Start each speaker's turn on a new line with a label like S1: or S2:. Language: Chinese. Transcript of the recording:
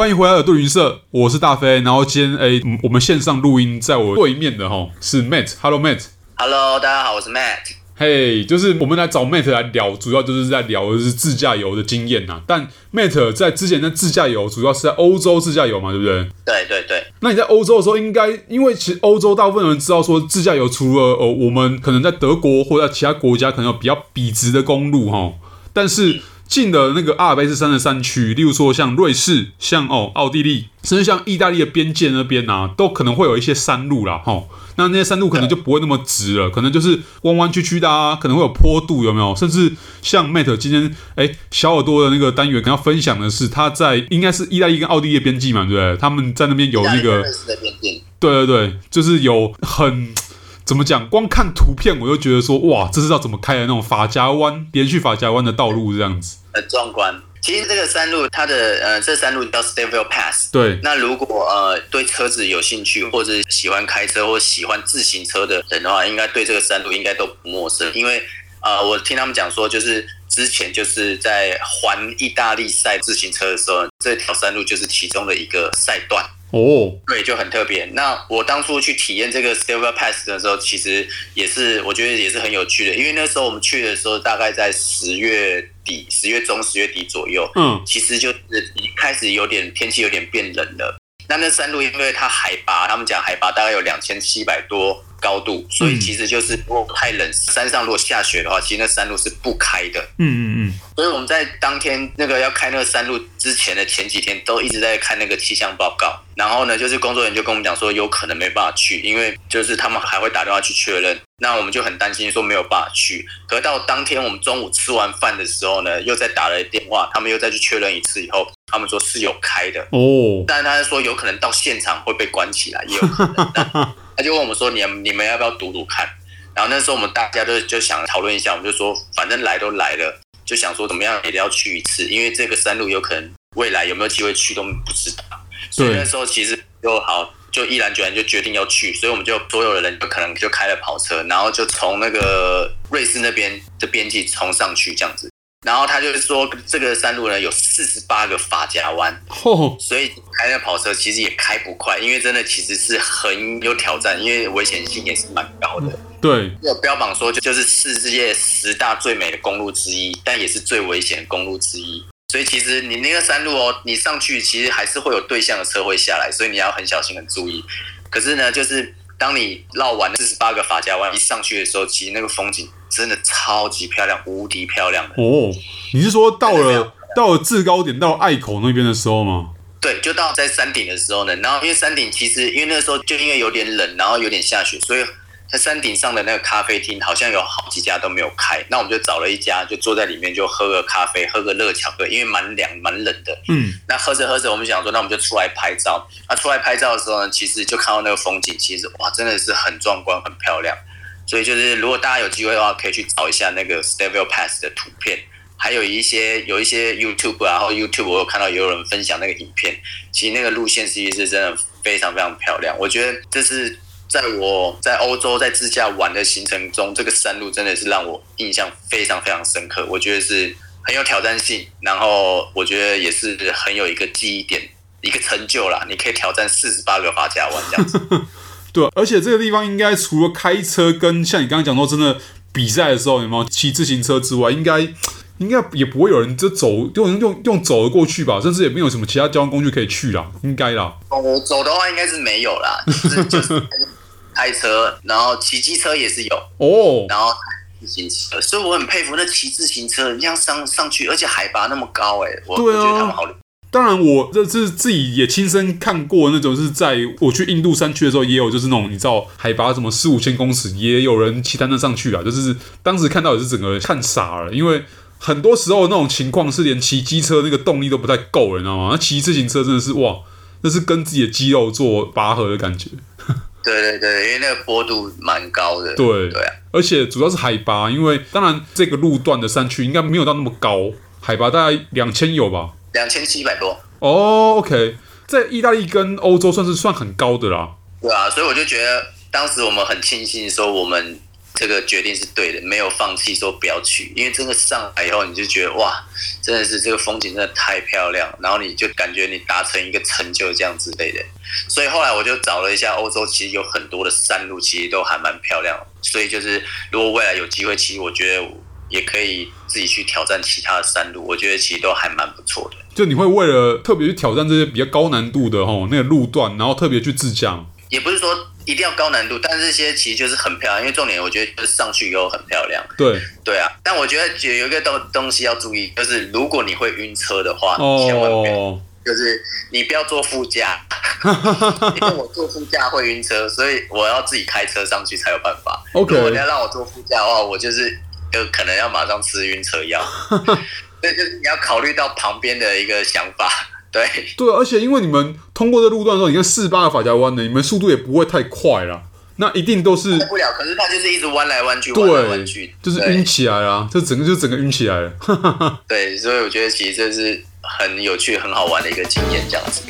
S1: 欢迎回来耳朵云社，我是大飞。然后今天哎，我们线上录音，在我对面的哈是 Matt。Hello Matt。
S2: Hello，大家好，我是 Matt。
S1: 嘿，hey, 就是我们来找 Matt 来聊，主要就是在聊的是自驾游的经验呐。但 Matt 在之前的自驾游，主要是在欧洲自驾游嘛，对不对？
S2: 对对对。
S1: 那你在欧洲的时候，应该因为其实欧洲大部分人知道说自驾游，除了呃我们可能在德国或者在其他国家可能有比较笔直的公路哈，但是。进了那个阿尔卑斯山的山区，例如说像瑞士、像哦奥地利，甚至像意大利的边界那边啊，都可能会有一些山路啦，吼。那那些山路可能就不会那么直了，可能就是弯弯曲曲的啊，可能会有坡度，有没有？甚至像 Mate 今天哎小耳朵的那个单元，跟他分享的是他在应该是意大利跟奥地利的边境嘛，对不对？他们在那边有那个对对对，就是有很。怎么讲？光看图片我就觉得说，哇，这是要怎么开的那种法夹弯，连续法夹弯的道路这样子，
S2: 很壮观。其实这个山路，它的呃，这山路叫 Stelvio Pass。
S1: 对。
S2: 那如果呃对车子有兴趣，或者喜欢开车或喜欢自行车的人的话，应该对这个山路应该都不陌生。因为呃，我听他们讲说，就是之前就是在环意大利赛自行车的时候，这条山路就是其中的一个赛段。
S1: 哦，oh.
S2: 对，就很特别。那我当初去体验这个 Silver Pass 的时候，其实也是我觉得也是很有趣的，因为那时候我们去的时候大概在十月底、十月中、十月底左右，嗯，其实就是开始有点天气有点变冷了。那那山路因为它海拔，他们讲海拔大概有两千七百多。高度，所以其实就是如果太冷，山上如果下雪的话，其实那山路是不开的。嗯嗯嗯。所以我们在当天那个要开那个山路之前的前几天，都一直在看那个气象报告。然后呢，就是工作人员就跟我们讲说，有可能没办法去，因为就是他们还会打电话去确认。那我们就很担心说没有办法去。可到当天我们中午吃完饭的时候呢，又再打了电话，他们又再去确认一次以后，他们说是有开的。哦。但是他说有可能到现场会被关起来，也有可能。他就问我们说：“你你们要不要赌赌看？”然后那时候我们大家都就想讨论一下，我们就说：“反正来都来了，就想说怎么样也得要去一次，因为这个山路有可能未来有没有机会去都不知道。”所以那时候其实就好，就毅然决然就决定要去。所以我们就所有的人就可能就开了跑车，然后就从那个瑞士那边的边境冲上去这样子。然后他就是说，这个山路呢有四十八个发夹弯，哦、所以开那跑车其实也开不快，因为真的其实是很有挑战，因为危险性也是蛮高的。
S1: 对，
S2: 有标榜说就就是世界十大最美的公路之一，但也是最危险的公路之一。所以其实你那个山路哦，你上去其实还是会有对向的车会下来，所以你要很小心、很注意。可是呢，就是当你绕完八个法家湾一上去的时候，其实那个风景。真的超级漂亮，无敌漂亮的
S1: 哦！你是说到了到了制高点到隘口那边的时候吗？
S2: 对，就到在山顶的时候呢。然后因为山顶其实因为那个时候就因为有点冷，然后有点下雪，所以在山顶上的那个咖啡厅好像有好几家都没有开。那我们就找了一家，就坐在里面就喝个咖啡，喝个热巧克力，因为蛮凉蛮冷的。嗯。那喝着喝着，我们想说，那我们就出来拍照。那出来拍照的时候呢，其实就看到那个风景，其实哇，真的是很壮观，很漂亮。所以就是，如果大家有机会的话，可以去找一下那个 Stelvio Pass 的图片，还有一些有一些 YouTube 啊，然后 YouTube 我有看到也有人分享那个影片，其实那个路线其实是真的非常非常漂亮。我觉得这是在我在欧洲在自驾玩的行程中，这个山路真的是让我印象非常非常深刻。我觉得是很有挑战性，然后我觉得也是很有一个记忆点，一个成就啦。你可以挑战四十八个发夹弯这样子。
S1: 对，而且这个地方应该除了开车跟像你刚刚讲到真的比赛的时候有没有骑自行车之外，应该应该也不会有人就走用用用走的过去吧，甚至也没有什么其他交通工具可以去啦，应该啦。
S2: 哦，走的话应该是没有啦，就是就是开车，然后骑机车也是有哦，然后自行车，所以我很佩服那骑自行车，你像上上去，而且海拔那么高，哎，我我觉得他们好。
S1: 当然，我这是自己也亲身看过那种，是在我去印度山区的时候，也有就是那种你知道海拔什么四五千公尺，也有人骑单车上去啊。就是当时看到也是整个看傻了，因为很多时候那种情况是连骑机车那个动力都不太够，你知道吗？那骑自行车真的是哇，那是跟自己的肌肉做拔河的感觉。
S2: 对对对，因为那个坡度蛮高的。
S1: 对对啊，而且主要是海拔，因为当然这个路段的山区应该没有到那么高，海拔大概两千有吧。
S2: 两千七百多
S1: 哦，OK，在意大利跟欧洲算是算很高的啦。
S2: 对啊，所以我就觉得当时我们很庆幸说我们这个决定是对的，没有放弃说不要去，因为真的上来以后你就觉得哇，真的是这个风景真的太漂亮，然后你就感觉你达成一个成就这样之类的。所以后来我就找了一下欧洲，其实有很多的山路，其实都还蛮漂亮。所以就是如果未来有机会，其实我觉得也可以自己去挑战其他的山路，我觉得其实都还蛮不错的。
S1: 就你会为了特别去挑战这些比较高难度的哦那个路段，然后特别去自驾？
S2: 也不是说一定要高难度，但是这些其实就是很漂亮，因为重点我觉得就是上去以后很漂亮。
S1: 对对
S2: 啊，但我觉得有一个东东西要注意，就是如果你会晕车的话，哦、千万不要，就是你不要坐副驾，因为我坐副驾会晕车，所以我要自己开车上去才有办法。果你要让我坐副驾的话，我就是有可能要马上吃晕车药。所以就是你要考虑到旁边的一个想法。对
S1: 对，而且因为你们通过这路段的时候，你看四八的法夹弯的，你们速度也不会太快啦，那一定都是
S2: 不了。可是它就是一直弯来弯去，弯来弯去，
S1: 就是晕起来啦，这整个就整个晕起来了。
S2: 对，所以我觉得其实这是很有趣、很好玩的一个经验，这样子。